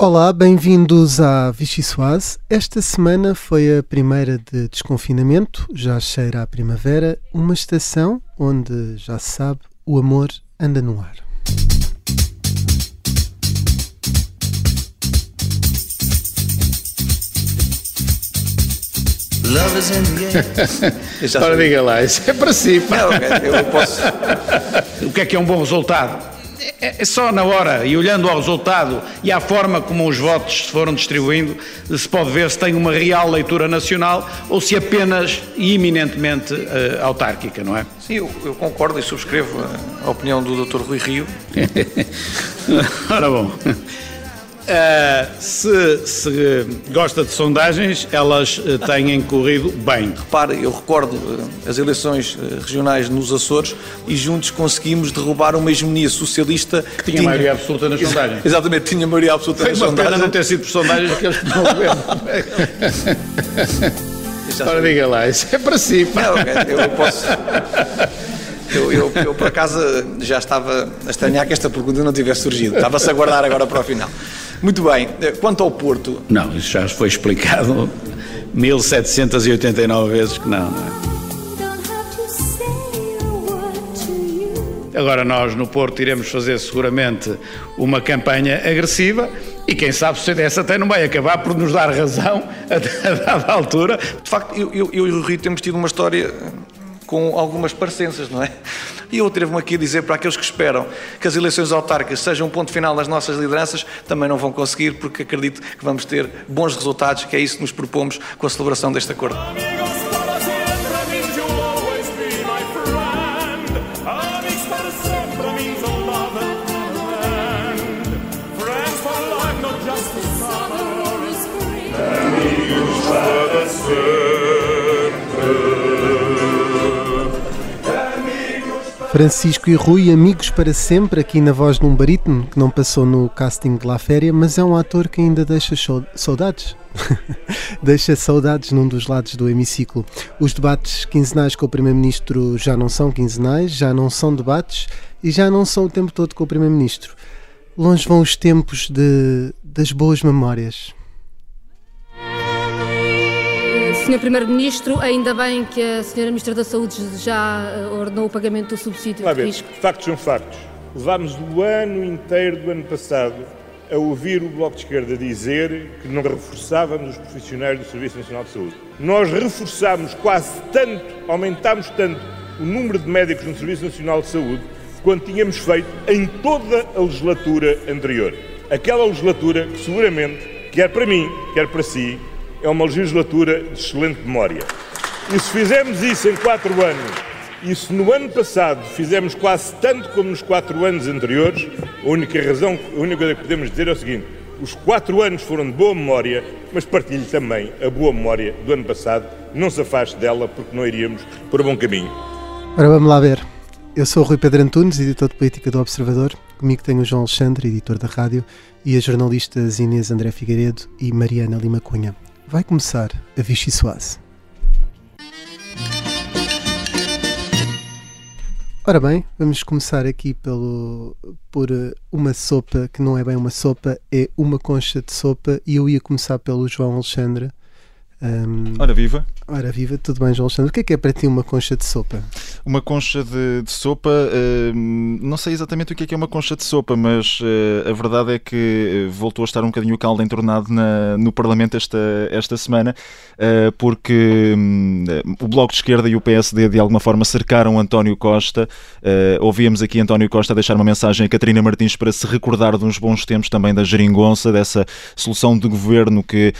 Olá, bem-vindos à Vichy Soase. Esta semana foi a primeira de desconfinamento, já cheira a primavera, uma estação onde, já se sabe, o amor anda no ar. Love is in the air. Ora, diga lá, isso é para si. pá. Não, eu posso. O que é que é um bom resultado? É, é só na hora e olhando ao resultado e à forma como os votos se foram distribuindo, se pode ver se tem uma real leitura nacional ou se apenas e eminentemente eh, autárquica, não é? Sim, eu, eu concordo e subscrevo a, a opinião do Dr. Rui Rio. Ora bom. Eh, se, se gosta de sondagens, elas eh, têm corrido bem. Repare, eu recordo eh, as eleições regionais nos Açores e juntos conseguimos derrubar uma hegemonia socialista que Tinha maioria absoluta nas sondagens. Exatamente, tinha maioria absoluta Foi nas uma pena sondagens. não ter sido por sondagens que eles não governo. Ora, diga lá, isso é para si. pá. Não, eu, eu posso. Eu, eu, eu, por acaso, já estava a estranhar que esta pergunta não tivesse surgido. Estava-se a guardar agora para o final. Muito bem, eh, quanto ao Porto, Não, isso já foi explicado 1789 vezes que não, não é? Agora nós no Porto iremos fazer seguramente uma campanha agressiva e quem sabe o CDS até não vai acabar por nos dar razão a, a dada altura. de facto, eu, eu, eu e o Rio temos tido uma história com algumas parecenças, não é? E eu atrevo-me aqui a dizer para aqueles que esperam que as eleições autárquicas sejam um ponto final nas nossas lideranças, também não vão conseguir, porque acredito que vamos ter bons resultados, que é isso que nos propomos com a celebração deste acordo. Francisco e Rui, amigos para sempre, aqui na voz de um barítono que não passou no casting de La Féria, mas é um ator que ainda deixa sau- saudades. deixa saudades num dos lados do hemiciclo. Os debates quinzenais com o Primeiro-Ministro já não são quinzenais, já não são debates e já não são o tempo todo com o Primeiro-Ministro. Longe vão os tempos de, das boas memórias. Senhor Primeiro-Ministro, ainda bem que a Senhora Ministra da Saúde já eh, ordenou o pagamento do subsídio Vá de ver, risco. factos são factos. Levámos o ano inteiro do ano passado a ouvir o Bloco de Esquerda dizer que não reforçávamos os profissionais do Serviço Nacional de Saúde. Nós reforçámos quase tanto, aumentámos tanto o número de médicos no Serviço Nacional de Saúde quanto tínhamos feito em toda a legislatura anterior. Aquela legislatura que seguramente, quer para mim, quer para si, é uma legislatura de excelente memória. E se fizermos isso em quatro anos, e se no ano passado fizemos quase tanto como nos quatro anos anteriores, a única razão, a única coisa que podemos dizer é o seguinte: os quatro anos foram de boa memória, mas partilhe também a boa memória do ano passado. Não se afaste dela, porque não iríamos por bom caminho. Ora, vamos lá ver. Eu sou o Rui Pedro Antunes, editor de política do Observador. Comigo tenho o João Alexandre, editor da rádio, e as jornalistas Inês André Figueiredo e Mariana Lima Cunha. Vai começar a Vichy Soase. Ora bem, vamos começar aqui pelo, por eh, uma sopa que não é bem uma sopa, é uma concha de sopa, e eu ia começar pelo João Alexandre. Ahm, Ora viva, ora viva, tudo bem, João Alexandre? O que é que é para ti uma concha de sopa? uma concha de, de sopa, hum, não sei exatamente o que é que é uma concha de sopa, mas eh, a verdade é que eh, voltou a estar um bocadinho o caldo entornado na- no Parlamento esta, esta semana, eh, porque hum, o Bloco de Esquerda e o PSD de alguma forma cercaram António Costa. Ouvíamos aqui António Costa deixar uma mensagem a Catarina Martins para se recordar de uns bons tempos também da geringonça, dessa solução de governo que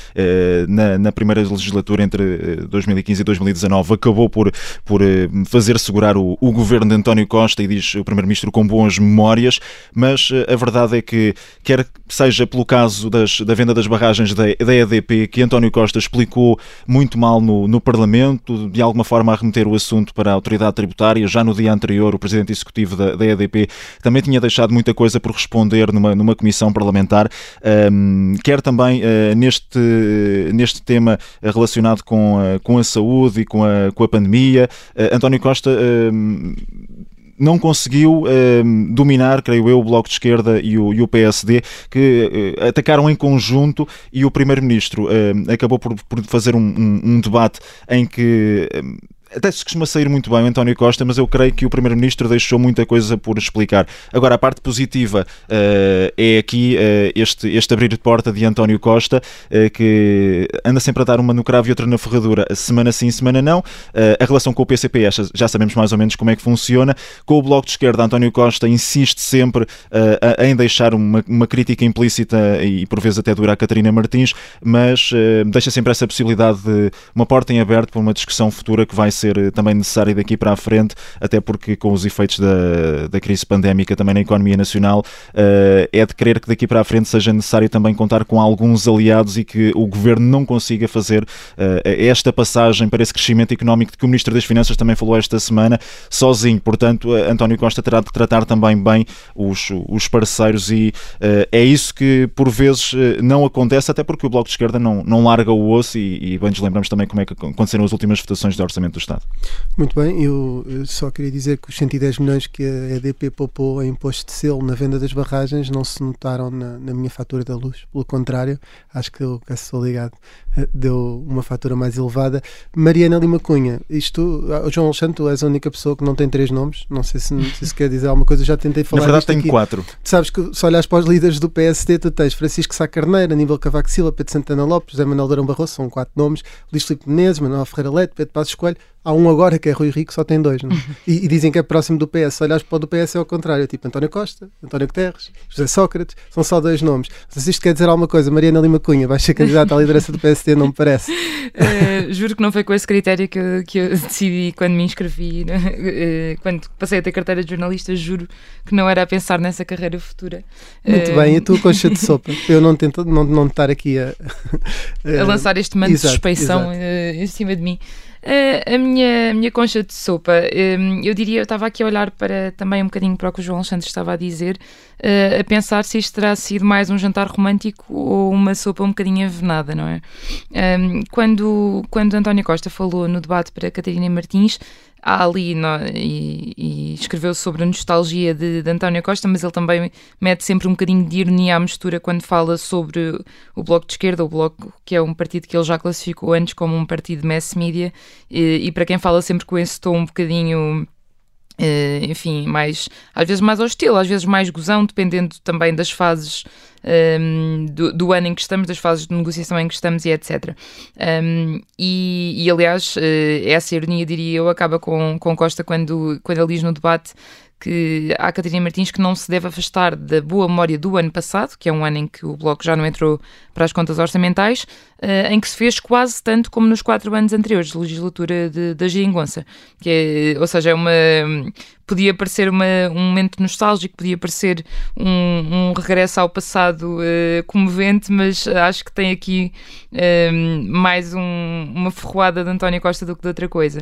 na, na primeira legislatura entre eh, 2015 e 2019 acabou por, por eh, fazer segurar o, o governo de António Costa e diz o Primeiro-Ministro com boas memórias, mas eh, a verdade é que, quer seja pelo caso das- da venda das barragens da, da EDP, que António Costa explicou muito mal no, no Parlamento, de alguma forma a remeter o assunto para a autoridade tributária, já no dia anterior o Presidente Executivo da, da EDP também tinha deixado muita coisa por responder numa, numa comissão parlamentar, Ahm, quer também eh, neste, neste tema eh, relacionado com, a- com a saúde e com a, com a pandemia. Eh, António Costa ahm, não conseguiu eh, dominar, creio eu, o Bloco de Esquerda e o, e o PSD, que eh, atacaram em conjunto e o Primeiro-Ministro eh, acabou por, por fazer um, um- um debate em que. Até se costuma sair muito bem o António Costa, mas eu creio que o Primeiro-Ministro deixou muita coisa por explicar. Agora, a parte positiva eh, é aqui eh, este, este abrir de porta de António Costa, eh, que anda sempre a dar uma no cravo e outra na ferradura, semana sim, semana não. A relação com o PCP, já sabemos mais ou menos como é que funciona. Com o Bloco de Esquerda, António Costa insiste sempre em deixar uma, uma crítica implícita e por vezes até dura a Catarina Martins, mas deixa sempre essa possibilidade de uma porta em aberto para uma discussão futura que vai ser eh, também necessária daqui para a frente, até porque com os efeitos da, da crise pandémica também na economia nacional, eh, é de crer que daqui para a frente seja necessário também contar com alguns aliados e que o governo não consiga fazer eh, esta passagem para esse crescimento económico de que o Ministro das Finanças também falou esta semana, sozinho. Portanto, António Costa terá de tratar também bem os, os parceiros e é isso que por vezes não acontece, até porque o Bloco de Esquerda não, não larga o osso e, e bem nos lembramos também como é que aconteceram as últimas votações do Orçamento do Estado. Muito bem, eu só queria dizer que os 110 milhões que a EDP poupou em imposto de selo na venda das barragens não se notaram na, na minha fatura da luz. Pelo contrário, acho que eu, caso sou ligado, eh, deu uma fatura mais elevada. Mariana Lima Cunha, isto, ah, João Alexandre, tu és a única pessoa que não tem três nomes. Não sei se, se isso quer dizer alguma coisa, já tentei falar Na verdade, tem aqui. quatro. Tu sabes que se olhares para os líderes do PSD, tu tens Francisco Sá Carneiro, Aníbal Cavaco Silva, Pedro Santana Lopes, José Manuel Durão Barroso, são quatro nomes, Luís Filipe Menezes, Manuel Ferreira Leite, Pedro Passos Coelho. Há um agora que é Rui Rico, só tem dois. Não? é? E, e dizem que é próximo do PS. Se olhares para o do PS é ao contrário, tipo António Costa, António Guterres, José Sócrates, são só dois nomes. Se isto quer dizer alguma coisa. Mariana Lima Cunha, vais ser candidata à liderança do PSD, não me parece. Eh, juro que não foi com esse critério que eu, que eu decidi quando me inscrevi? Eh, quando passei a ter carteira de jornalista, juro que não era a pensar nessa carreira futura. Muito Eh, bem, e tu concha de sopa. Eu não, tento, não, não estar aqui a, a lançar este manto exato, de suspeição exato. em cima de mim. A, minha, a minha concha de sopa, eh, eu diria, eu estava aqui a olhar para também um bocadinho para o que o João Alexandre estava a dizer, eh, a pensar se isto terá sido mais um jantar romântico ou uma sopa um bocadinho envenenada, não é? Um, quando, quando António Costa falou no debate para Catarina Martins, ali e, e escreveu sobre a nostalgia de, de António Costa, mas ele também mete sempre um bocadinho de ironia à mistura quando fala sobre o Bloco de Esquerda, o Bloco que é um partido que ele já classificou antes como um partido mass media, e, e para quem fala sempre com esse tom um bocadinho. eh, enfim, mais às vezes mais hostil, às vezes mais gozão, dependendo também das fases ehm, do, do ano em que estamos, das fases de negociação em que estamos e etc. Um, e, e, aliás, eh, essa ironia, diria eu, acaba com, com Costa quando, quando ele diz no debate que há Catarina Martins que não se deve afastar da boa memória do ano passado, que é um ano em que o Bloco já não entrou para as contas orçamentais, em que se fez quase tanto como nos quatro anos anteriores de legislatura da Geringonça. Que é, ou seja, é uma, podia parecer uma, um momento nostálgico, podia parecer um, um regresso ao passado eh, comovente, mas acho que tem aqui eh, mais um- uma ferroada de António Costa do que de outra coisa.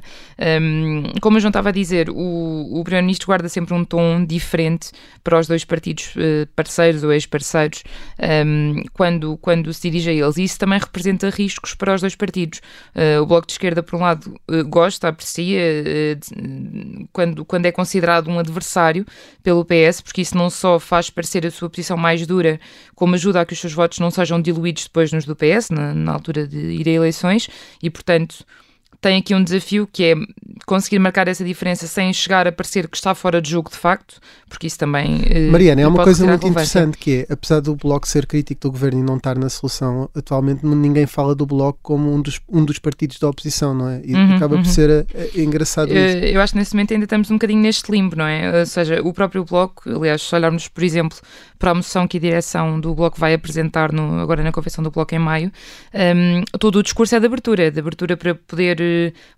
Como o João estava a dizer, o, o Primeiro-Ministro guarda sempre um tom diferente para os dois partidos eh, parceiros ou ex-parceiros quando, quando se dirige a eles. E isso também representa riscos para os dois partidos. Eh, o Bloco de Esquerda, por um lado, eh, gosta, aprecia de- quando, quando é considerado um adversário pelo PS, porque isso não só faz parecer a sua posição mais dura, como ajuda a que os seus votos não sejam diluídos depois nos do PS, na, na altura de ir a eleições, e portanto tem aqui um desafio que é conseguir marcar essa diferença sem chegar a parecer que está fora de jogo de facto, porque isso também. eh, Mariana, é uma coisa muito interessante que é, apesar do Bloco ser crítico do governo e não estar na solução, atualmente ninguém fala do Bloco como um dos, um dos partidos da oposição, não é? E Uhum, acaba uhum. por ser eh, eh, engraçado isso. Eh, Eu acho que nesse momento ainda estamos um bocadinho neste limbo, não é? Ou seja, o próprio Bloco, aliás, se olharmos, por exemplo, para a moção que a direção do Bloco vai apresentar no- agora na convenção do Bloco em maio, ehm, todo o discurso é de abertura, de abertura para poder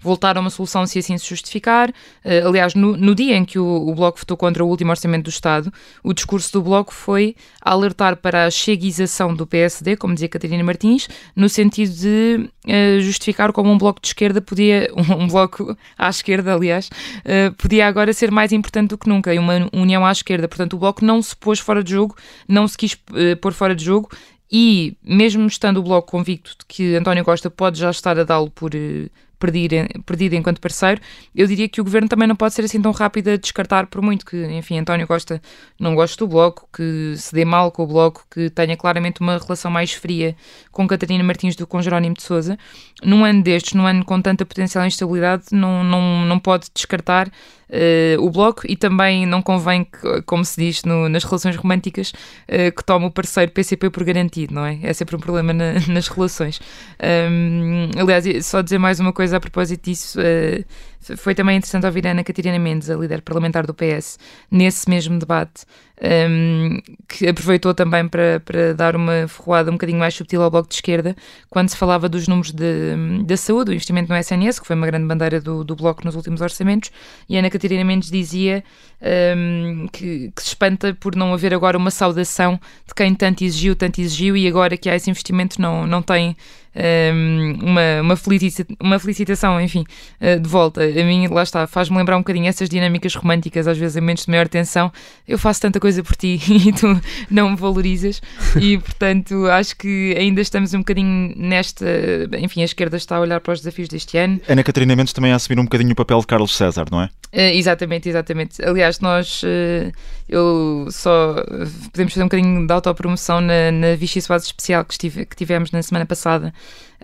voltar a uma solução se assim se justificar. Eh, aliás, no, no dia em que o, o Bloco votou contra o último orçamento do Estado, o discurso do Bloco foi alertar para a cheguização do PSD, como dizia Catarina Martins, no sentido de eh, justificar como um bloco de esquerda podia, um bloco à esquerda, aliás, eh, podia agora ser mais importante do que nunca, e uma união à esquerda. Portanto, o bloco não se pôs fora de jogo, não se quis eh, pôr fora de jogo. E mesmo estando o Bloco convicto de que António Costa pode já estar a dá-lo por, perdido enquanto parceiro, eu diria que o governo também não pode ser assim tão rápido a descartar, por muito que, enfim, António Costa não goste do Bloco, que se dê mal com o Bloco, que tenha claramente uma relação mais fria com Catarina Martins do que com Jerónimo de Souza. Num ano destes, num ano com tanta potencial instabilidade, não, não, não pode descartar uh, o Bloco e também não convém, que, como se diz no, nas relações românticas, uh, que tome o parceiro PCP por garantido, não é? É sempre um problema na, nas relações. Um, aliás, só dizer mais uma coisa a propósito disso. Uh, foi também interessante ouvir a Ana Catarina Mendes, a líder parlamentar do PS, nesse mesmo debate, um, que aproveitou também para, para dar uma ferroada um bocadinho mais subtil ao Bloco de Esquerda, quando se falava dos números de, da saúde, do investimento no SNS, que foi uma grande bandeira do, do Bloco nos últimos orçamentos, e Ana Catarina Mendes dizia um, que, que, se espanta por não haver agora uma saudação de quem tanto exigiu, tanto exigiu, e agora que há esse investimento não, não tem uma, uma, felicita, uma felicitação, enfim, uh, de volta. A mim, lá está, faz-me lembrar um bocadinho essas dinâmicas românticas, às vezes em momentos de maior tensão. Eu faço tanta coisa por ti e tu não me valorizas, e portanto acho que ainda estamos um bocadinho nesta. Enfim, a esquerda está a olhar para os desafios deste ano. Ana Catarina Mendes também a assumir um bocadinho o papel de Carlos César, não é? Uh, exatamente, exatamente. Aliás, nós, uh, eu só podemos fazer um bocadinho de autopromoção na, na Vichy Soares especial que, estive, que tivemos na semana passada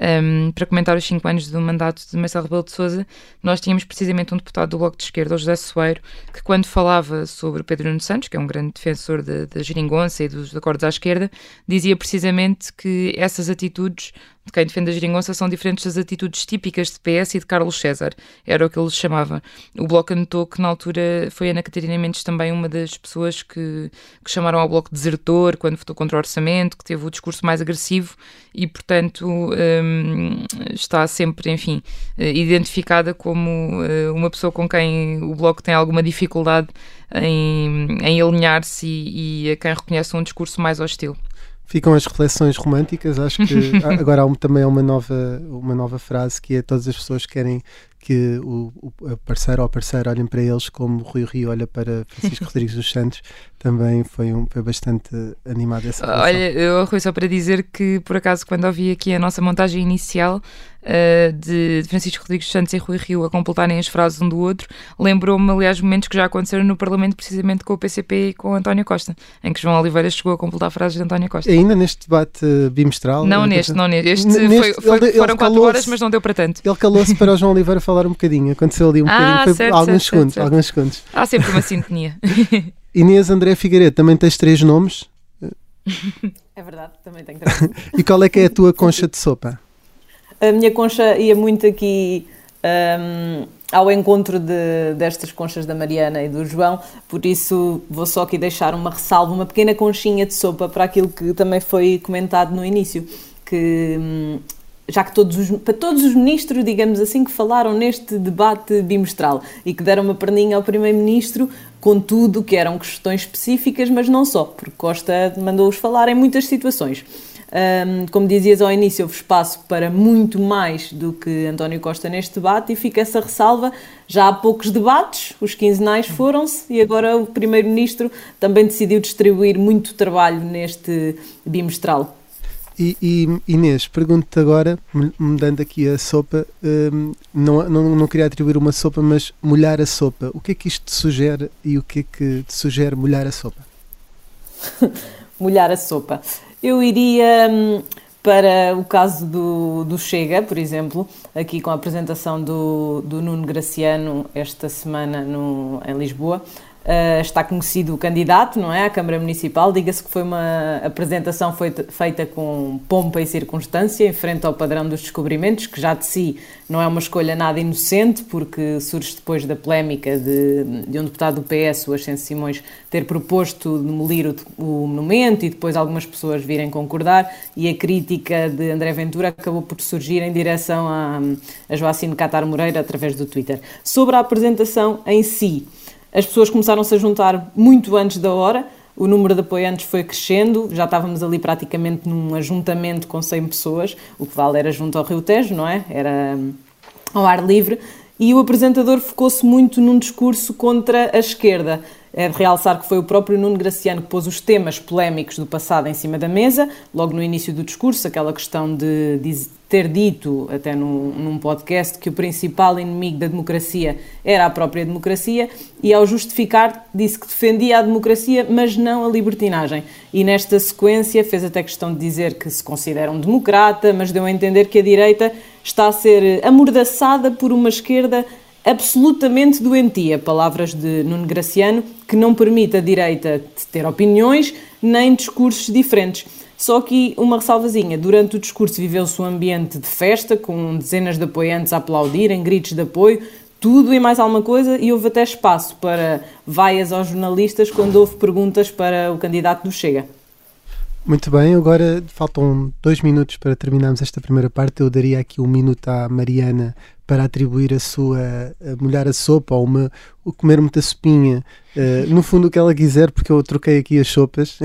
um, para comentar os 5 anos do mandato de Marcelo Rebelo de Sousa, nós tínhamos precisamente um deputado do Bloco de Esquerda, o José Soeiro, que quando falava sobre o Pedro Nuno Santos, que é um grande defensor da geringonça e dos acordos à esquerda, dizia precisamente que essas atitudes de quem defende a geringonça são diferentes das atitudes típicas de PS e de Carlos César. Era o que ele chamava. O Bloco anotou que na altura foi Ana Catarina Mendes também uma das pessoas que, que chamaram ao Bloco desertor quando votou contra o orçamento, que teve o discurso mais agressivo e, portanto, um, está sempre, enfim, eh, identificada como eh, uma pessoa com quem o Bloco tem alguma dificuldade em, em alinhar-se e, e a quem reconhece um discurso mais hostil. Ficam as reflexões românticas. Acho que agora há um, também há uma nova, uma nova frase que é todas as pessoas querem que o, o parceiro ou a parceira olhem para eles como o Rui Rio olha para Francisco Rodrigues dos Santos. Também foi, um, foi bastante animado essa relação. Olha, eu, Rui, só para dizer que por acaso quando ouvi aqui a nossa montagem inicial uh, de Francisco Rodrigues Santos e Rui Rio a completarem as frases um do outro, lembrou-me, aliás, momentos que já aconteceram no Parlamento, precisamente com o PCP e com António Costa, em que João Oliveira chegou a completar frases de António Costa. Ainda neste debate bimestral? Não neste, não neste. Este neste, foi, foi, ele, foram 4 horas, mas não deu para tanto. Ele calou-se para o João Oliveira falar um bocadinho. Aconteceu ali um ah, bocadinho. Foi certo, alguns, certo, segundos, certo. alguns segundos. Há sempre uma sintonia. Inês André Figueiredo, também tens três nomes. É verdade, também tenho três. e qual é que é a tua concha de sopa? A minha concha ia muito aqui um, ao encontro de, destas conchas da Mariana e do João, por isso vou só aqui deixar uma ressalva, uma pequena conchinha de sopa para aquilo que também foi comentado no início, que hum, já que todos os, para todos os ministros, digamos assim, que falaram neste debate bimestral e que deram uma perninha ao primeiro-ministro, contudo que eram questões específicas, mas não só, porque Costa mandou-os falar em muitas situações. Um, como dizias ao início, houve espaço para muito mais do que António Costa neste debate e fica essa ressalva. Já há poucos debates, os quinzenais foram-se e agora o Primeiro-Ministro também decidiu distribuir muito trabalho neste bimestral. E, e Inês, pergunto-te agora, mudando aqui a sopa, um, não, não, não queria atribuir uma sopa, mas molhar a sopa. O que é que isto te sugere e o que é que te sugere molhar a sopa? molhar a sopa. Eu iria hum, para o caso do, do Chega, por exemplo, aqui com a apresentação do, do Nuno Graciano esta semana no, em Lisboa. Uh, está conhecido o candidato, não é? À Câmara Municipal. Diga-se que foi uma apresentação feita com pompa e circunstância, em frente ao padrão dos descobrimentos, que já de si não é uma escolha nada inocente, porque surge depois da polémica de, de um deputado do PS, o Ascenso Simões, ter proposto demolir o, o monumento e depois algumas pessoas virem concordar, e a crítica de André Ventura acabou por surgir em direção a, a Joacine Catar Moreira através do Twitter. Sobre a apresentação em si. As pessoas começaram-se a juntar muito antes da hora, o número de apoiantes foi crescendo, já estávamos ali praticamente num ajuntamento com 100 pessoas, o que vale era junto ao Rio Tejo, não é? Era ao ar livre, e o apresentador focou-se muito num discurso contra a esquerda. É de realçar que foi o próprio Nuno Graciano que pôs os temas polémicos do passado em cima da mesa, logo no início do discurso, aquela questão de, de ter dito, até num, num, podcast, que o principal inimigo da democracia era a própria democracia, e ao justificar disse que defendia a democracia, mas não a libertinagem. E nesta sequência fez até questão de dizer que se considera um democrata, mas deu a entender que a direita está a ser amordaçada por uma esquerda absolutamente doentia, palavras de Nuno Graciano, que não permite a direita ter opiniões nem discursos diferentes. Só que uma ressalvazinha, durante o discurso viveu-se um ambiente de festa, com dezenas de apoiantes a aplaudirem, gritos de apoio, tudo e mais alguma coisa, e houve até espaço para vaias aos jornalistas quando houve perguntas para o candidato do Chega. Muito bem, agora faltam dois minutos para terminarmos esta primeira parte. Eu daria aqui um minuto à Mariana para atribuir a sua a molhar a sopa ou uma, ou comer muita sopinha, uh, no fundo o que ela quiser, porque eu troquei aqui as sopas. uh,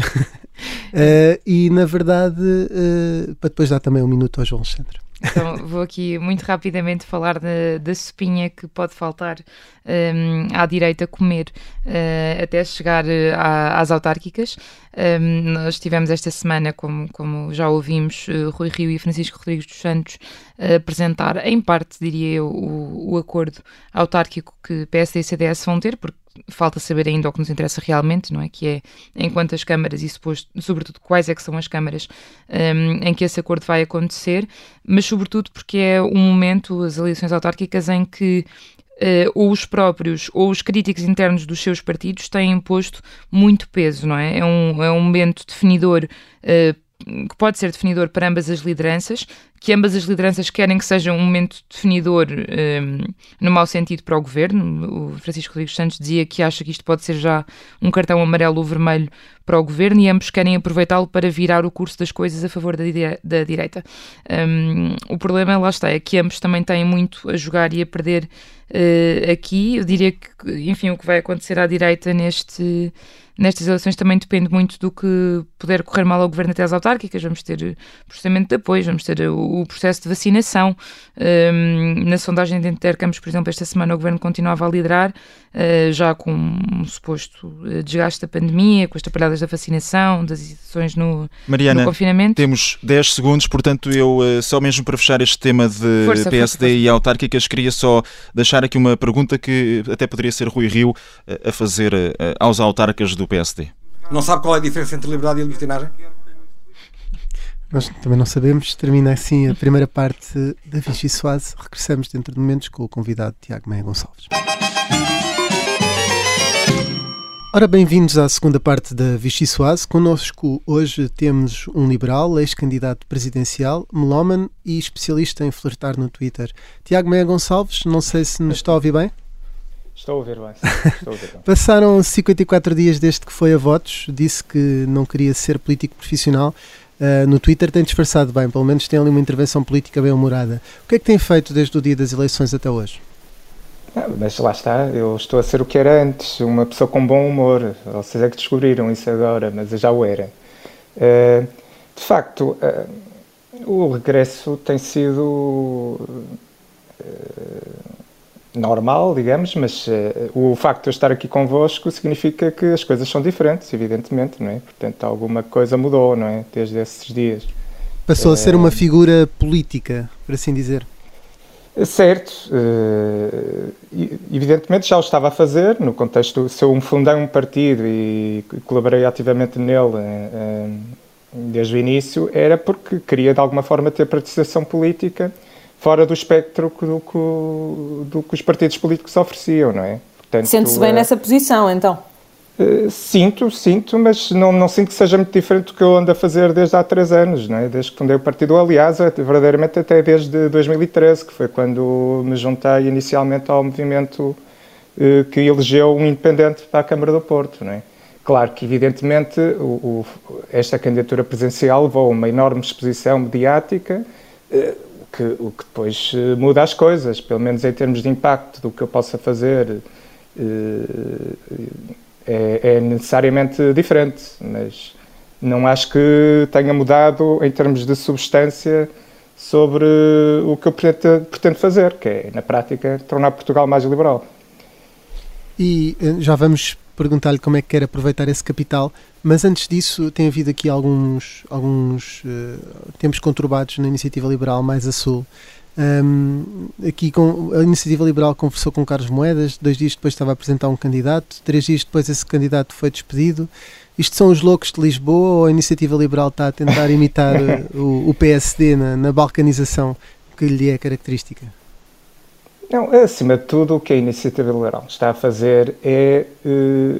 e na verdade, uh, para depois dar também um minuto ao João Alexandre. Então vou aqui muito rapidamente falar da, sopinha que pode faltar um, à direita comer uh, até chegar uh, às autárquicas. Um, nós tivemos esta semana, como, como já ouvimos, uh, Rui Rio e Francisco Rodrigues dos Santos apresentar, em parte, diria eu, o, o acordo autárquico que PSD e CDS vão ter, porque falta saber ainda o que nos interessa realmente, não é? Que é em quantas câmaras e suposto, sobretudo quais é que são as câmaras um, em que esse acordo vai acontecer, mas sobretudo porque é um momento, as eleições autárquicas, em que Uh, ou os próprios ou os críticos internos dos seus partidos têm imposto muito peso, não é? É um, é um momento definidor uh, que pode ser definidor para ambas as lideranças, que ambas as lideranças querem que seja um momento definidor um, no mau sentido para o governo. O Francisco Rodrigues Santos dizia que acha que isto pode ser já um cartão amarelo ou vermelho para o governo e ambos querem aproveitá-lo para virar o curso das coisas a favor da, da direita. Um, o problema, lá está, é que ambos também têm muito a jogar e a perder uh, aqui. Eu diria que, enfim, o que vai acontecer à direita neste nestas eleições também depende muito do que puder correr mal ao governo até às autárquicas. Vamos ter processamento de apoio, vamos ter o, processo de vacinação. Um, na sondagem de intercâmbios, por exemplo, esta semana o governo continuava a liderar, uh, já com um suposto eh, desgaste da pandemia, com as tapalhadas da vacinação, das ações no, Mariana, no confinamento. Temos 10 segundos, portanto, eu só mesmo para fechar este tema de força, PSD força, e autárquicas, queria só deixar aqui uma pergunta que até poderia ser Rui Rio a fazer aos autarcas do PSD. Não sabe qual é a diferença entre liberdade e libertinagem? Nós também não sabemos. Termina assim a primeira parte da Vichy Soase. Regressamos dentro de momentos com o convidado Tiago Meia Gonçalves. Ora, bem-vindos à segunda parte da Vichy Soase. Connosco hoje temos um liberal, ex-candidato presidencial, melómano e especialista em flertar no Twitter. Tiago Meia Gonçalves, não sei se nos está a ouvir bem. Estou a ouvir bem. Estou a ouvir bem. Passaram 54 dias desde que foi a votos, disse que não queria ser político profissional. Uh, no Twitter tem disfarçado bem, pelo menos tem ali uma intervenção política bem humorada. O que é que tem feito desde o dia das eleições até hoje? Ah, mas lá está, eu estou a ser o que era antes, uma pessoa com bom humor. Vocês é que descobriram isso agora, mas eu já o era. Uh, de facto, uh, o regresso tem sido normal, digamos, mas uh, o facto de eu estar aqui convosco significa que as coisas são diferentes, evidentemente, não é? Portanto, alguma coisa mudou, não é? Desde esses dias. Passou a ser uma eh, figura política, por assim dizer. Certo, uh, evidentemente já o estava a fazer, no contexto, se eu fundei um partido e colaborei ativamente nele desde o início, era porque queria de alguma forma ter participação política fora do espectro do que, do que os partidos políticos ofereciam, não é? Sente-se bem é... nessa posição, então? Uh, sinto, sinto, mas não, não sinto que seja muito diferente do que eu ando a fazer desde há três anos, não é? desde que fundei o partido. Aliás, é verdadeiramente até desde 2013, que foi quando me juntei inicialmente ao movimento uh, que elegeu um independente para a Câmara do Porto. Não é? Claro que, evidentemente, o, o, esta candidatura presidencial levou a uma enorme exposição mediática. Que, o que depois eh, muda as coisas, pelo menos em termos de impacto do que eu possa fazer, eh, é, é necessariamente diferente, mas não acho que tenha mudado em termos de substância sobre o que eu pretendo, fazer, que é, na prática, tornar Portugal mais liberal. E eh, já vamos perguntar-lhe como é que quer aproveitar esse capital, mas antes disso tem havido aqui alguns, alguns eh, tempos conturbados na Iniciativa Liberal mais a sul. Um, aqui com, a Iniciativa Liberal conversou com Carlos Moedas, dois dias depois estava a apresentar um candidato, três dias depois esse candidato foi despedido. Isto são os loucos de Lisboa ou a Iniciativa Liberal está a tentar imitar eh, o, o PSD na, na balcanização que lhe é característica? Não, acima de tudo, o que a Iniciativa Liberal está a fazer é eh,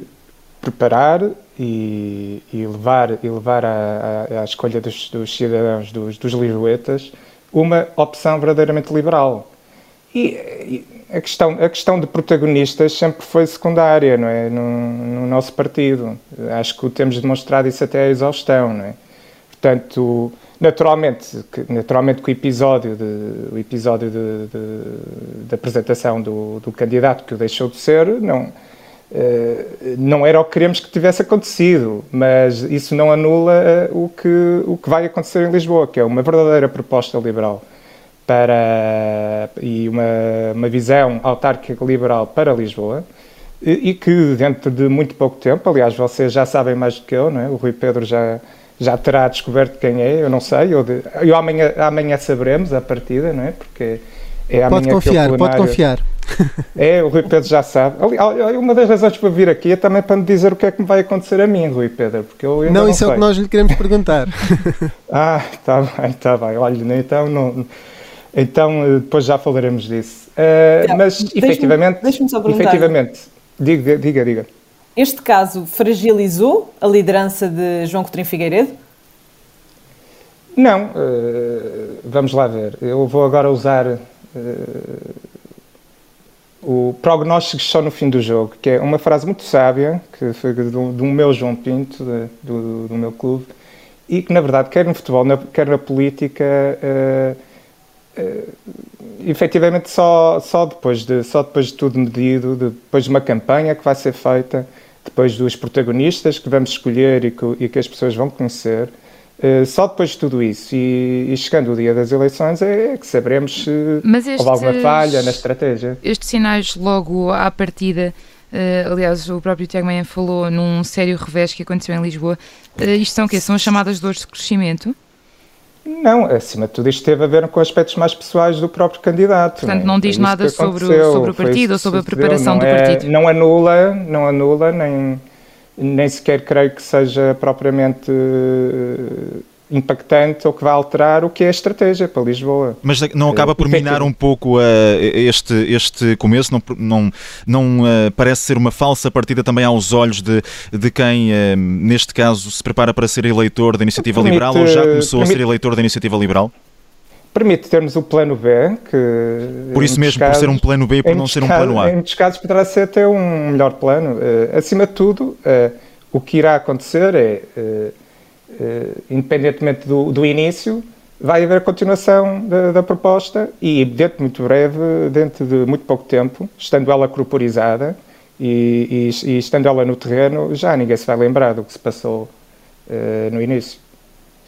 preparar e, e levar, e levar à, à- à escolha dos, dos cidadãos, dos, dos lisboetas, uma opção verdadeiramente liberal. E, e a, questão, a questão de protagonistas sempre foi secundária, não é? No, no nosso partido. Acho que o temos demonstrado isso até à exaustão, não é? Portanto, naturalmente, que, naturalmente que o episódio de, o episódio de, de- de apresentação do, do candidato que o deixou de ser, não, eh, não era o que queremos que tivesse acontecido, mas isso não anula eh, o que, o que vai acontecer em Lisboa, que é uma verdadeira proposta liberal para, e uma, uma visão autárquica liberal para Lisboa, e, que dentro de muito pouco tempo, aliás, vocês já sabem mais do que eu, não é? o Rui Pedro já, já terá descoberto quem é, eu não sei, eu, de- eu amanhã, amanhã saberemos a partida, não é? Porque é amanhã Pode que é o confiar, pode plenário. confiar. É, o Rui Pedro já sabe. Ali- ali- Uma das razões para vir aqui é também para me dizer o que é que me vai acontecer a mim, Rui Pedro, porque eu ainda Não, não, isso é o sei. que nós lhe queremos perguntar. Ah, está bem, está bem. Olha, né, então, não, então eh, depois já falaremos disso. Tá, mas, deixa-me- efetivamente, deixa-me só perguntar. efetivamente, diga, diga, diga. Este caso fragilizou a liderança de João Coutinho Figueiredo? Não, eh, vamos lá ver. Eu vou agora usar eh, o prognósticos só no fim do jogo, que é uma frase muito sábia, que foi do, meu João Pinto, do, do meu clube, e que, na verdade, quer no futebol, quer na política, eh, efetivamente só, só, depois de, só depois de tudo medido, de- depois de uma campanha que vai ser feita, depois dos protagonistas que vamos escolher e que, e que as pessoas vão conhecer, eh, só depois de tudo isso e, e chegando o dia das eleições é, que saberemos se Mas houve alguma estes- falha na estratégia. Estes sinais logo à partida, eh, aliás, o próprio Tiago Meia falou num sério revés que aconteceu em Lisboa. Eh, isto são o quê? São as chamadas dores de crescimento? Não, acima de tudo isto teve a ver com aspectos mais pessoais do próprio candidato. Portanto, é? não diz Foi isso nada sobre o- sobre o partido ou sobre a preparação Não do é- partido. Não anula, não anula, nem, nem sequer creio que seja propriamente eh, impactante ou que vá alterar o que é a estratégia para Lisboa. Mas não acaba por minar um pouco eh, este, este começo? Não, não, não eh, parece ser uma falsa partida também aos olhos de, de quem, eh, neste caso, se prepara para ser eleitor da Iniciativa Permite- Liberal ou já começou a ser permite- eleitor da Iniciativa Liberal? Permite termos o plano B, que. Por isso mesmo, por ser um casos- plano B e por não ser um casos- plano A. Em muitos casos poderá ser até um melhor plano. Eh, acima de tudo, eh, o que irá acontecer é, eh, independentemente do, do início, vai haver continuação da, da proposta e dentro de muito breve, dentro de muito pouco tempo, estando ela corporizada e, e- e estando ela no terreno, já ninguém se vai lembrar do que se passou eh, no início.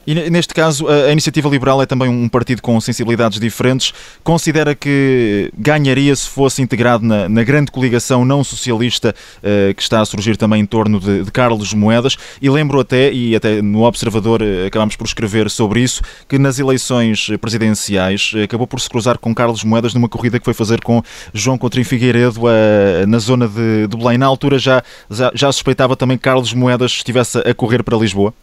E ne- neste caso, a Iniciativa Liberal é também um partido com sensibilidades diferentes. Considera que ganharia se fosse integrado na, na grande coligação não socialista eh, que está a surgir também em torno de, de Carlos Moedas? E lembro até, e até no Observador eh, acabámos por escrever sobre isso, que nas eleições presidenciais eh, acabou por se cruzar com Carlos Moedas numa corrida que foi fazer com João Coutinho Figueiredo na zona de, de Belém. Na altura já, já, já suspeitava também que Carlos Moedas estivesse a correr para Lisboa?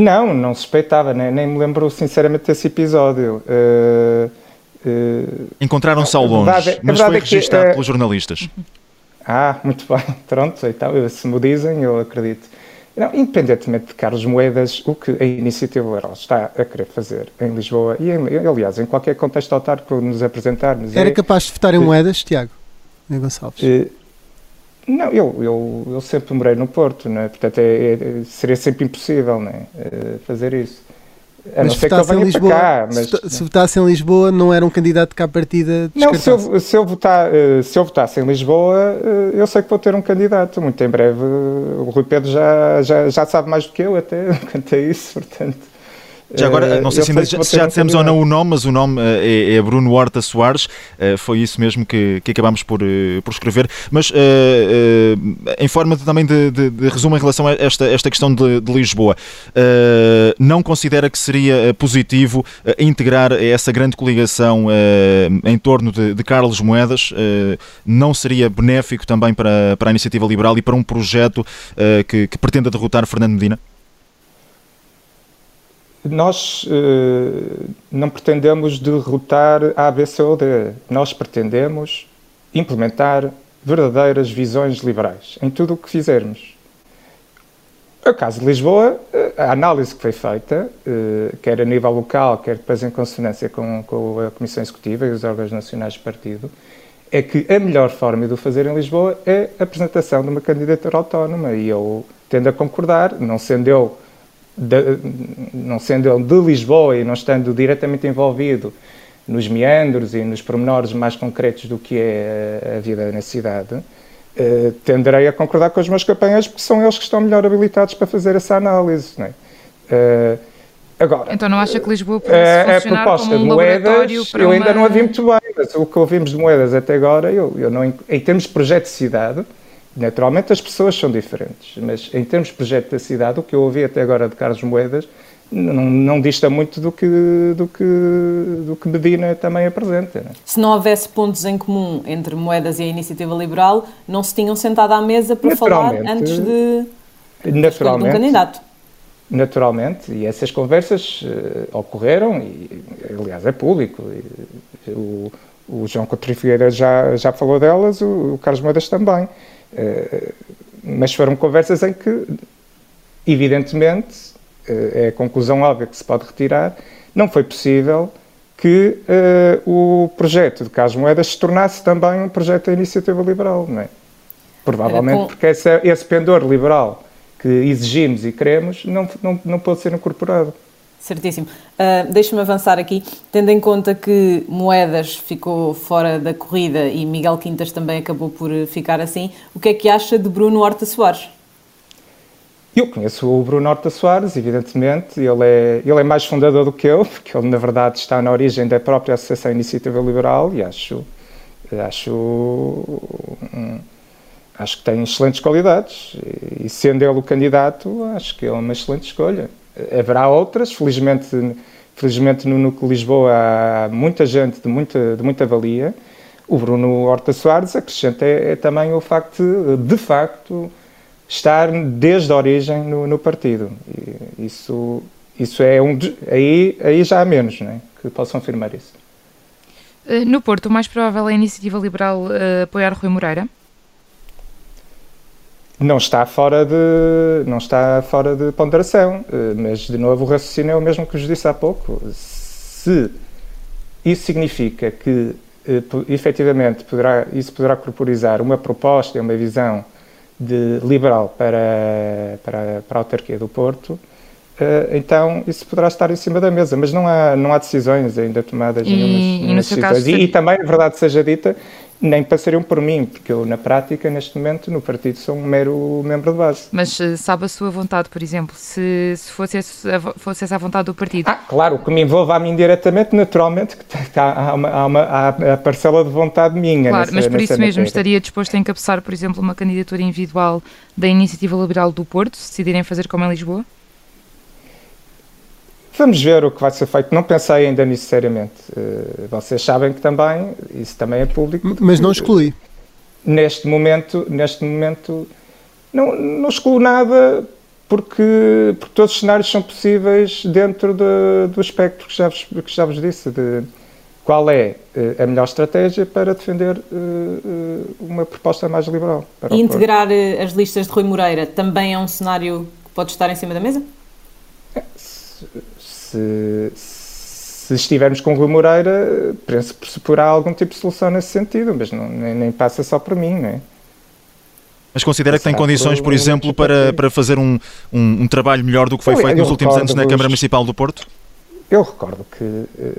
Não, não suspeitava, nem, nem me lembro sinceramente desse episódio. Eh, eh, Encontraram-se ao longe, verdade é- mas verdade foi é que, registado eh, pelos jornalistas. Ah, muito bem, pronto, então, se me dizem, eu acredito. Não, independentemente de Carlos Moedas, o que a Iniciativa Liberal está a querer fazer em Lisboa, e em- aliás, em qualquer contexto autárquico nos apresentarmos... Era é, capaz de votar em moedas, Tiago? Em Gonçalves? Não, eu, eu, eu sempre morei no Porto, não é? portanto é- é- seria sempre impossível é? Eh, fazer isso. A não Mas ser que eu votasse em venha Lisboa, cá, mas... se, se votasse em Lisboa, não era um candidato que à partida Não, se eu, se, eu votar, eh, se eu votasse em Lisboa, eh, eu sei que vou ter um candidato. Muito em breve, o Rui Pedro já, já, já sabe mais do que eu, até quanto a isso, portanto. Já agora, não sei eu se, se já dissemos ou não o nome, mas o nome eh, é, é Bruno Horta Soares, eh, foi isso mesmo que, que acabámos por, eh, por escrever. Mas eh, eh, em forma de- também de, de- de resumo em relação a esta, esta questão de, Lisboa, eh, não considera que seria eh, positivo eh, integrar essa grande coligação eh, em torno de, Carlos Moedas? Eh, não seria benéfico também para, para a iniciativa liberal e para um projeto eh, que, que pretenda derrotar Fernando Medina? Nós eh, não pretendemos derrotar A, C ou D. Nós pretendemos implementar verdadeiras visões liberais em tudo o que fizermos. O caso de Lisboa, eh, a análise que foi feita, eh, quer a nível local, quer depois em consonância com, com a Comissão Executiva e os órgãos nacionais do partido, é que a melhor forma de o fazer em Lisboa é a apresentação de uma candidatura autónoma. E eu tendo a concordar, não sendo eu de, não sendo ele de Lisboa e não estando diretamente envolvido nos meandros e nos pormenores mais concretos do que é a, vida na cidade, eh, tenderei a concordar com os meus companheiros porque são eles que estão melhor habilitados para fazer essa análise. Não é? Eh, agora, Então não acha que Lisboa pode a, a proposta um de moedas, eu uma... ainda não a vi muito bem, mas o que ouvimos de moedas até agora, eu, eu não, em termos de projeto de cidade, naturalmente as pessoas são diferentes, mas em termos de projeto da cidade, o que eu ouvi até agora de Carlos Moedas não, não dista muito do que, do, que, do que Medina também apresenta. é? Se não houvesse pontos em comum entre Moedas e a Iniciativa Liberal, não se tinham sentado à mesa para falar Naturalmente. antes de, escolha de um Naturalmente, candidato. naturalmente, e essas conversas eh, ocorreram, e aliás é público. e, o, o João Coutinho já, já falou delas, o, o Carlos Moedas também. Eh, mas foram conversas em que, evidentemente, eh, é a conclusão óbvia que se pode retirar, não foi possível que eh, o projeto de Carlos Moedas se tornasse também um projeto da iniciativa liberal, não é? Provavelmente porque esse, esse pendor liberal que exigimos e queremos não, não, não pode ser incorporado. Certíssimo. Ah, Deixa-me avançar aqui, tendo em conta que Moedas ficou fora da corrida e Miguel Quintas também acabou por ficar assim, o que é que acha de Bruno Horta Soares? Eu conheço o Bruno Horta Soares, evidentemente, ele é, ele é mais fundador do que eu, porque ele, na verdade, está na origem da própria Associação Iniciativa Liberal e acho, acho, hum, acho que tem excelentes qualidades. E sendo ele o candidato, acho que é uma excelente escolha. Haverá outras, felizmente, felizmente no Núcleo Lisboa há muita gente de muita, de muita valia. O Bruno Horta Soares acrescenta é, é também o facto, de, de facto, estar desde a origem no, no partido. E isso, isso é um. Aí, aí já há menos, não é? Que possam afirmar isso. Eh, No Porto, o mais provável é a Iniciativa Liberal eh, apoiar Rui Moreira? Não está fora de, não está fora de ponderação, eh, mas de novo o raciocínio é o mesmo que vos disse há pouco. Se isso significa que eh, efetivamente poderá, isso poderá corporizar uma proposta e uma visão de liberal para, para, para a autarquia do Porto, eh, então isso poderá estar em cima da mesa, mas não há, não há decisões ainda tomadas E- nenhumas, e nenhumas decisões. caso E, e também, a verdade seja dita, nem passariam por mim, porque eu, na prática, neste momento, no partido, sou um mero membro de base. Mas eh, sabe a sua vontade, por exemplo, se, se fosse, esse- a vo- fosse essa a vontade do partido? Ah, claro, o que me envolve a mim diretamente, naturalmente, que há, uma, há, uma, há a parcela de vontade minha. Claro, nessa- mas por isso mesmo matéria. estaria disposto a encabeçar, por exemplo, uma candidatura individual da Iniciativa Liberal do Porto, se decidirem fazer como em Lisboa? Vamos ver o que vai ser feito. Não pensei ainda nisso seriamente. Eh, vocês sabem que também, isso também é público. Mas não exclui. Neste momento, neste momento não, não excluo nada porque, porque todos os cenários são possíveis dentro de- do espectro que já, vos, que já vos disse, de qual é eh, a melhor estratégia para defender eh, uma proposta mais liberal. Porto. Integrar as listas de Rui Moreira também é um cenário que pode estar em cima da mesa? Se, se estivermos com o Rui Moreira, penso que se porá algum tipo de solução nesse sentido, mas não, nem, nem passa só por mim, não é? Mas considera que tem condições, por por exemplo, para, para fazer um, um, um trabalho melhor do que foi Eu- feito eu nos últimos anos na Câmara Municipal do Porto? Eu recordo que eh,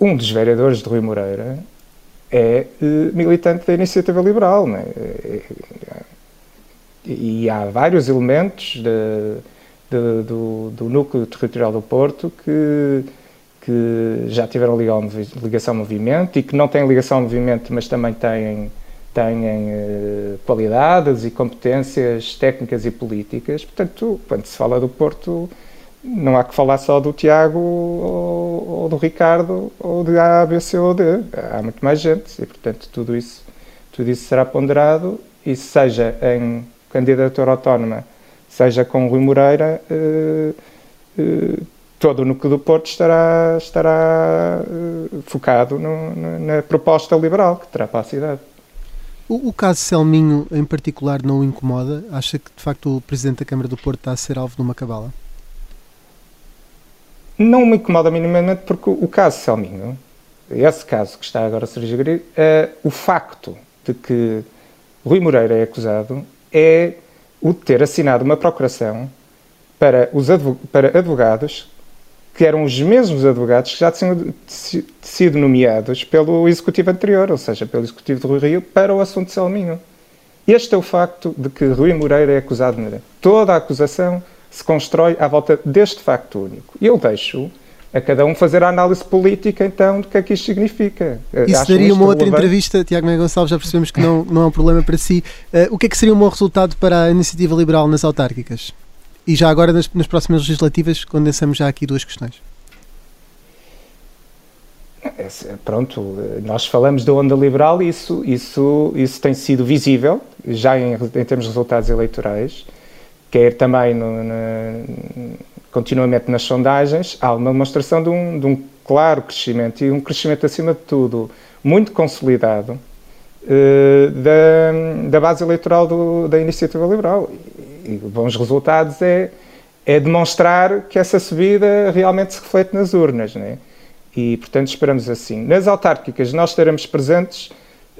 um dos vereadores de Rui Moreira é eh, militante da Iniciativa Liberal, é? Eh, E há vários elementos de- de- do, do núcleo territorial do Porto que, que já tiveram liga- ligação ao movimento e que não têm ligação ao movimento, mas também têm, têm eh, qualidades e competências técnicas e políticas. Portanto, quando se fala do Porto, não há que falar só do Tiago ou, ou do Ricardo ou de A, B, C ou D. Há muito mais gente e, portanto, tudo isso, tudo isso será ponderado e seja em candidatura autónoma, seja com Rui Moreira, eh, eh, todo o núcleo do Porto estará, estará eh, focado no- no- na proposta liberal que terá para a cidade. O, o caso Selminho, em particular, não o incomoda? Acha que, de facto, o Presidente da Câmara do Porto está a ser alvo de uma cabala? Não me incomoda minimamente porque o caso Selminho, esse caso que está agora a surgir, eh, o facto de que Rui Moreira é acusado é o de ter assinado uma procuração para, os para advogados que eram os mesmos advogados que já tinham si- sido nomeados pelo executivo anterior, ou seja, pelo executivo de Rui Rio, para o assunto de Selminho. Este é o facto de que Rui Moreira é acusado de. Toda a acusação se constrói à volta deste facto único. Eu deixo a cada um fazer a análise política, então, do que é que isto significa. Isso Acham daria uma outra relevante? entrevista, Tiago Meia Gonçalves, já percebemos que não, não é um problema para si. Eh, o que é que seria um bom resultado para a iniciativa liberal nas autárquicas? E já agora, nas, nas próximas legislativas, condensamos já aqui duas questões. Esse- Pronto, eh, nós falamos da onda liberal e isso, isso, isso tem sido visível, já em, em termos de resultados eleitorais, quer também no- continuamente nas sondagens, há uma demonstração de um, de um claro crescimento e um crescimento, acima de tudo, muito consolidado eh, da, da base eleitoral do- da iniciativa liberal. E, e bons resultados é, é demonstrar que essa subida realmente se reflete nas urnas, não é? E, portanto, esperamos assim. Nas autárquicas, nós estaremos presentes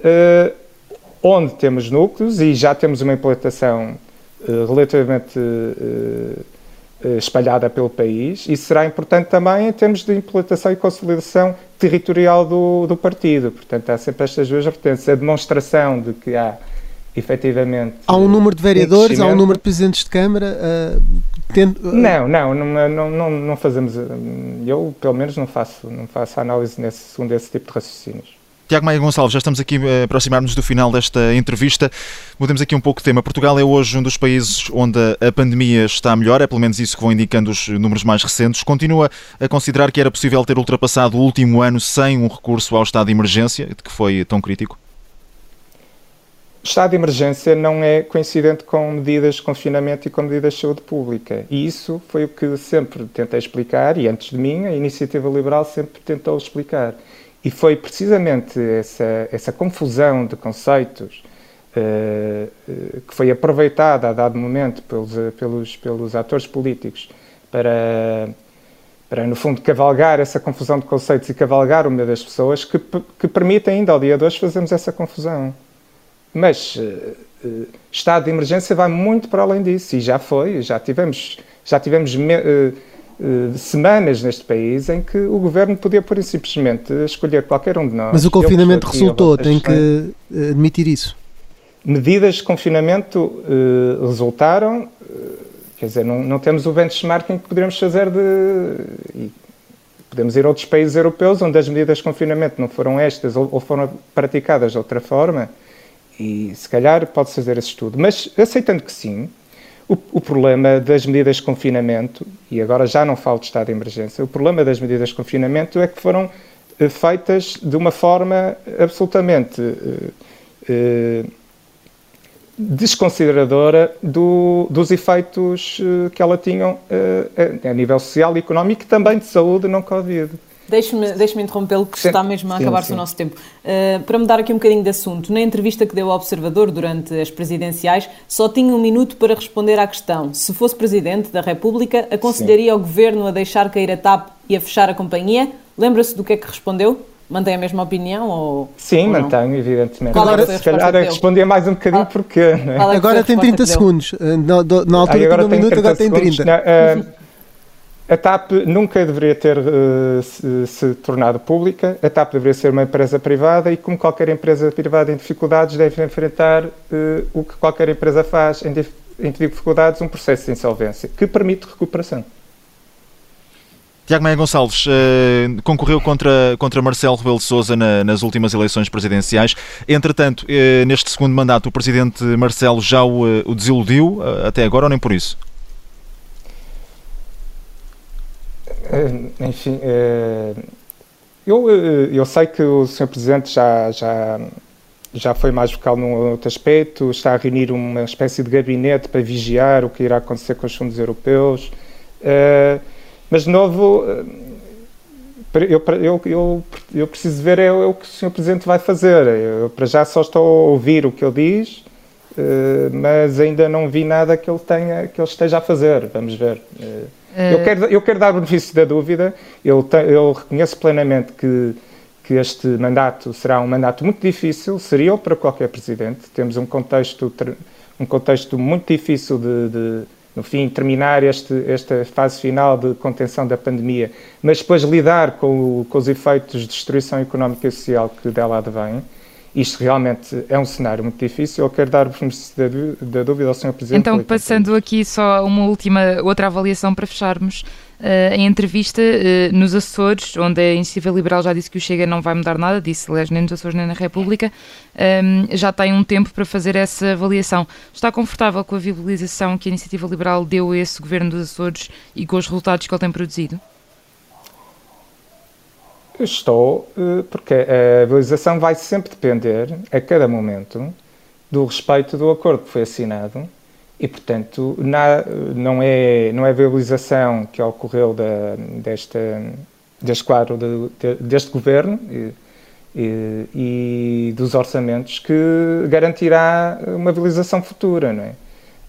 eh, onde temos núcleos e já temos uma implantação eh, relativamente eh, espalhada pelo país. Isso será importante também em termos de implantação e consolidação territorial do, do partido. Portanto, há sempre estas duas vertentes. A demonstração de que há, efetivamente... Há um número de vereadores, há um número de presidentes de Câmara. eh, tendo- eh, Não, não, não, não, não, fazemos. Eu, pelo menos, não faço, não faço análise nesse, segundo esse tipo de raciocínios. Tiago Maia Gonçalves, já estamos aqui a aproximar-nos do final desta entrevista. Mudemos aqui um pouco de tema. Portugal é hoje um dos países onde a pandemia está melhor, é pelo menos isso que vão indicando os números mais recentes. Continua a considerar que era possível ter ultrapassado o último ano sem um recurso ao estado de emergência, de que foi tão crítico? O estado de emergência não é coincidente com medidas de confinamento e com medidas de saúde pública. E isso foi o que sempre tentei explicar, e antes de mim, a Iniciativa Liberal sempre tentou explicar. E foi precisamente essa, essa confusão de conceitos eh, que foi aproveitada a dado momento pelos, eh, pelos, pelos atores políticos para, para, no fundo, cavalgar essa confusão de conceitos e cavalgar o medo das pessoas que, que permite ainda ao dia de hoje fazermos essa confusão. Mas eh, estado de emergência vai muito para além disso e já foi, já tivemos, já tivemos me- eh, semanas neste país em que o governo podia pura e simplesmente escolher qualquer um de nós. Mas o confinamento resultou, tem que eh, admitir isso. Medidas de confinamento eh, resultaram, eh, quer dizer, não, não temos o benchmarking que poderíamos fazer de. podemos ir a outros países europeus onde as medidas de confinamento não foram estas ou, ou foram praticadas de outra forma, e se calhar pode-se fazer esse estudo. Mas aceitando que sim, o, o problema das medidas de confinamento, e agora já não falo de estado de emergência, o problema das medidas de confinamento é que foram eh, feitas de uma forma absolutamente. eh, eh, desconsideradora do- dos efeitos que ela tinham a, a nível social e económico e também de saúde não Covid. Deixe-me deixe interrompê-lo, que Sim, está mesmo a sim, acabar-se sim. o nosso tempo. Uh, para mudar aqui um bocadinho de assunto, na entrevista que deu ao Observador durante as presidenciais, só tinha um minuto para responder à questão. Se fosse Presidente da República, aconselharia ao Governo a deixar cair a TAP e a fechar a companhia? Lembra-se do que é que respondeu? Mantém a mesma opinião? Ou, Sim, ou mantenho, evidentemente. Qual é Agora, a se calhar, é respondia mais um bocadinho porque. Não é? É Agora tem resposta 30 que deu? segundos. Eh, Na, na altura Aí agora tinha um minuto, 30 agora tem segundos. 30. Não, eh, a TAP nunca deveria ter eh, se, se tornado pública. A TAP deveria ser uma empresa privada e, como qualquer empresa privada em dificuldades, deve enfrentar eh, o que qualquer empresa faz em, dif- em dificuldades um processo de insolvência que permite recuperação. Tiago Maia Gonçalves eh, concorreu contra, contra Marcelo Rebelo de Sousa na, nas últimas eleições presidenciais. Entretanto, eh, neste segundo mandato, o presidente Marcelo já o, o desiludiu até agora ou nem por isso? Eh, Enfim, eh, eu, eh, eu sei que o Sr. Presidente já, já, já foi mais vocal num outro aspecto, está a reunir uma espécie de gabinete para vigiar o que irá acontecer com os fundos europeus. Eh, Mas, de novo, eh, eu, eu, eu, eu preciso ver é, o que o Sr. Presidente vai fazer. Eu, para já, só estou a ouvir o que ele diz, eh, mas ainda não vi nada que ele, tenha, que ele esteja a fazer. Vamos ver. Eu quero, eu quero dar o benefício da dúvida. Eu, te- eu reconheço plenamente que, que este mandato será um mandato muito difícil, seria o para qualquer presidente. Temos um contexto, um contexto muito difícil de, de, no fim, terminar este, esta fase final de contenção da pandemia, mas depois lidar com, com os efeitos de destruição económica e social que dela advém. Isto realmente é um cenário muito difícil. Eu quero dar o benefício da, dú- da dúvida ao Sr. Presidente. Então, passando aqui só uma última, outra avaliação para fecharmos. eh, em entrevista eh, nos Açores, onde a Iniciativa Liberal já disse que o Chega não vai mudar nada, disse, aliás, nem nos Açores nem na República, ehm, já tem um tempo para fazer essa avaliação. Está confortável com a viabilização que a Iniciativa Liberal deu a esse governo dos Açores e com os resultados que ele tem produzido? Estou, eh, porque a viabilização vai sempre depender, a cada momento, do respeito do acordo que foi assinado e, portanto, na- não, é, não é a viabilização que ocorreu da, desta, deste quadro, de- de- deste governo e, e- e dos orçamentos que garantirá uma viabilização futura, não é?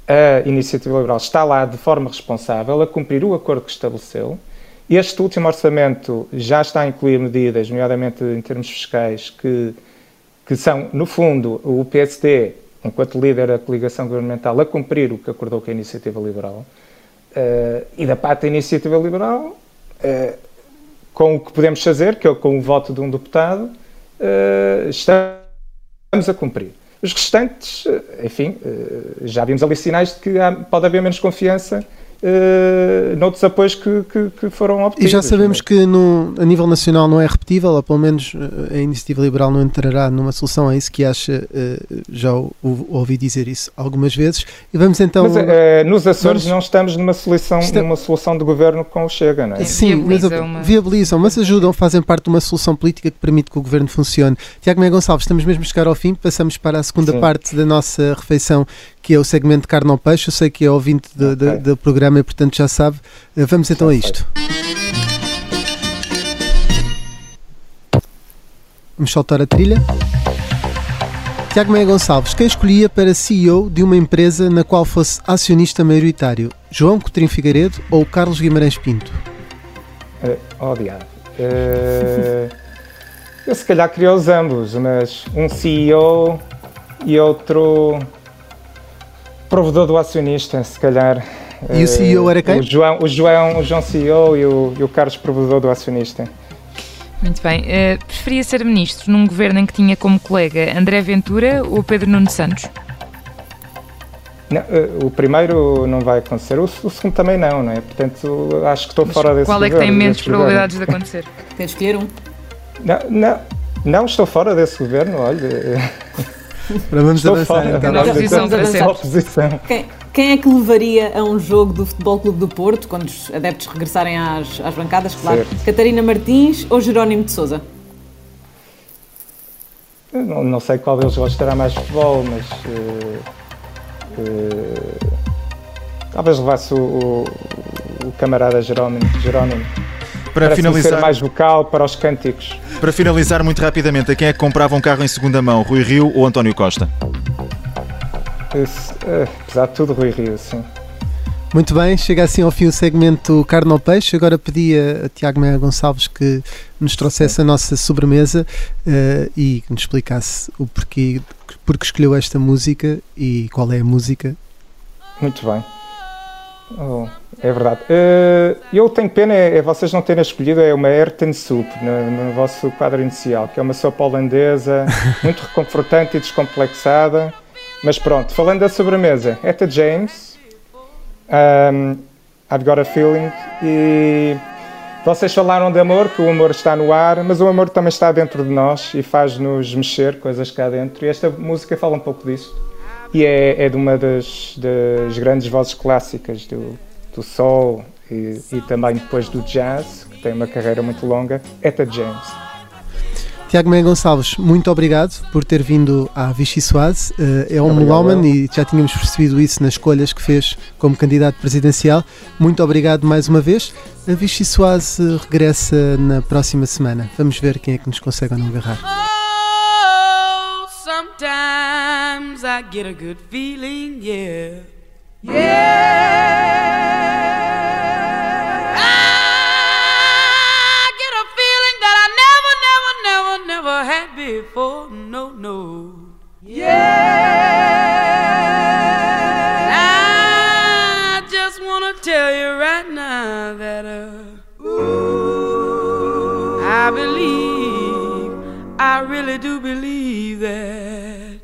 A Iniciativa Liberal está lá de forma responsável a cumprir o acordo que estabeleceu. Este último orçamento já está a incluir medidas, nomeadamente em termos fiscais, que, que são, no fundo, o PSD, enquanto líder da coligação governamental, a cumprir o que acordou com a Iniciativa Liberal. Eh, e da parte da Iniciativa Liberal, eh, com o que podemos fazer, que é com o voto de um deputado, eh, estamos a cumprir. Os restantes, enfim, já vimos ali sinais de que há- pode haver menos confiança eh, noutros apoios que, que- que foram E obtidos. já sabemos que no, a nível nacional não é repetível, ou pelo menos eh, a iniciativa liberal não entrará numa solução, é isso que acha, eh, já o, o- ouvi dizer isso algumas vezes. E vamos então. Mas nos Açores vamos- não estamos numa solução, Está- numa solução de governo com o Chega, não é? Sim, mas viabiliza a- uma- viabilizam, mas ajudam, fazem parte de uma solução política que permite que o governo funcione. Tiago Meia Gonçalves, estamos mesmo a chegar ao fim, passamos para a segunda Sim. parte da nossa refeição, que é o segmento carne ao peixe. Eu sei que é ouvinte do, do- do programa e, portanto, já sabe. Eh, Vamos então a isto. Vamos soltar a trilha. Tiago Meia Gonçalves, quem escolhia para CEO de uma empresa na qual fosse acionista maioritário? João Coutinho Figueiredo ou Carlos Guimarães Pinto? Oh, diabo. Eh, eu se calhar queria os ambos, mas um CEO e outro provedor do acionista, se calhar. E o CEO era quem? O João, o João, o João CEO e o, e o Carlos provedor do acionista. Muito bem. Eh, preferia ser ministro num governo em que tinha como colega André Ventura ou Pedro Nuno Santos? Não, eh, o primeiro não vai acontecer, o, o segundo também não, não é? Portanto, acho que estou fora desse Qual é que tem governo, menos desse governo. probabilidades de acontecer? Tem de escolher um. Não, não, não estou fora desse governo, olha. Para vamos Estou avançar fora. então. Na oposição para Estamos sempre. na oposição. Quem, quem é que levaria a um jogo do Futebol Clube do Porto, quando os adeptos regressarem às, às bancadas, claro? Certo. Catarina Martins ou Jerónimo de Souza? Não, não sei qual deles gostará mais de futebol, mas. eh, eh, talvez levasse o, o, o camarada Jerónimo. Jerónimo. Para ser finalizar, mais vocal para os cânticos. para finalizar muito rapidamente, a quem é que comprava um carro em segunda mão, Rui Rio ou António Costa? Esse, eh, apesar de tudo, Rui Rio, sim. Muito bem, chega assim ao fim o segmento Carne ao Peixe. Agora pedi a, a Tiago Meia Gonçalves que nos trouxesse a nossa sobremesa eh, e que nos explicasse o porquê, porque escolheu esta música e qual é a música. Muito bem. Oh, é verdade. Eh, eu tenho pena é, é vocês não terem escolhido é uma Ayrton Soup no, no vosso quadro inicial, que é uma sopa holandesa muito reconfortante e descomplexada Mas pronto, falando da sobremesa, Etta James, um, I've Got a Feeling, e vocês falaram de amor, que o amor está no ar, mas o amor também está dentro de nós e faz-nos mexer coisas cá dentro, e esta música fala um pouco disso. E é, é de uma das, das grandes vozes clássicas do, do soul e, e também depois do jazz, que tem uma carreira muito longa, Etta James. Tiago Meia Gonçalves, muito obrigado por ter vindo à Vichy Soase. Eh, é um melómano e já tínhamos percebido isso nas escolhas que fez como candidato presidencial. Muito obrigado mais uma vez. A Vichy Soase regressa na próxima semana. Vamos ver quem é que nos consegue ou não agarrar. Oh, sometimes I get a good feeling, yeah. Yeah. Never, had before. No, no. Yeah. I just wanna tell you right now that uh, I believe, I really do believe that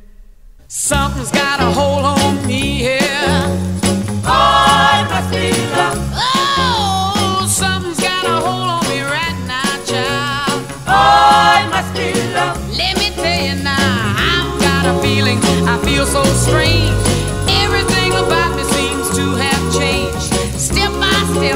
something's got a hold on me here. I feel so strange. Everything about me seems to have changed. Step by step,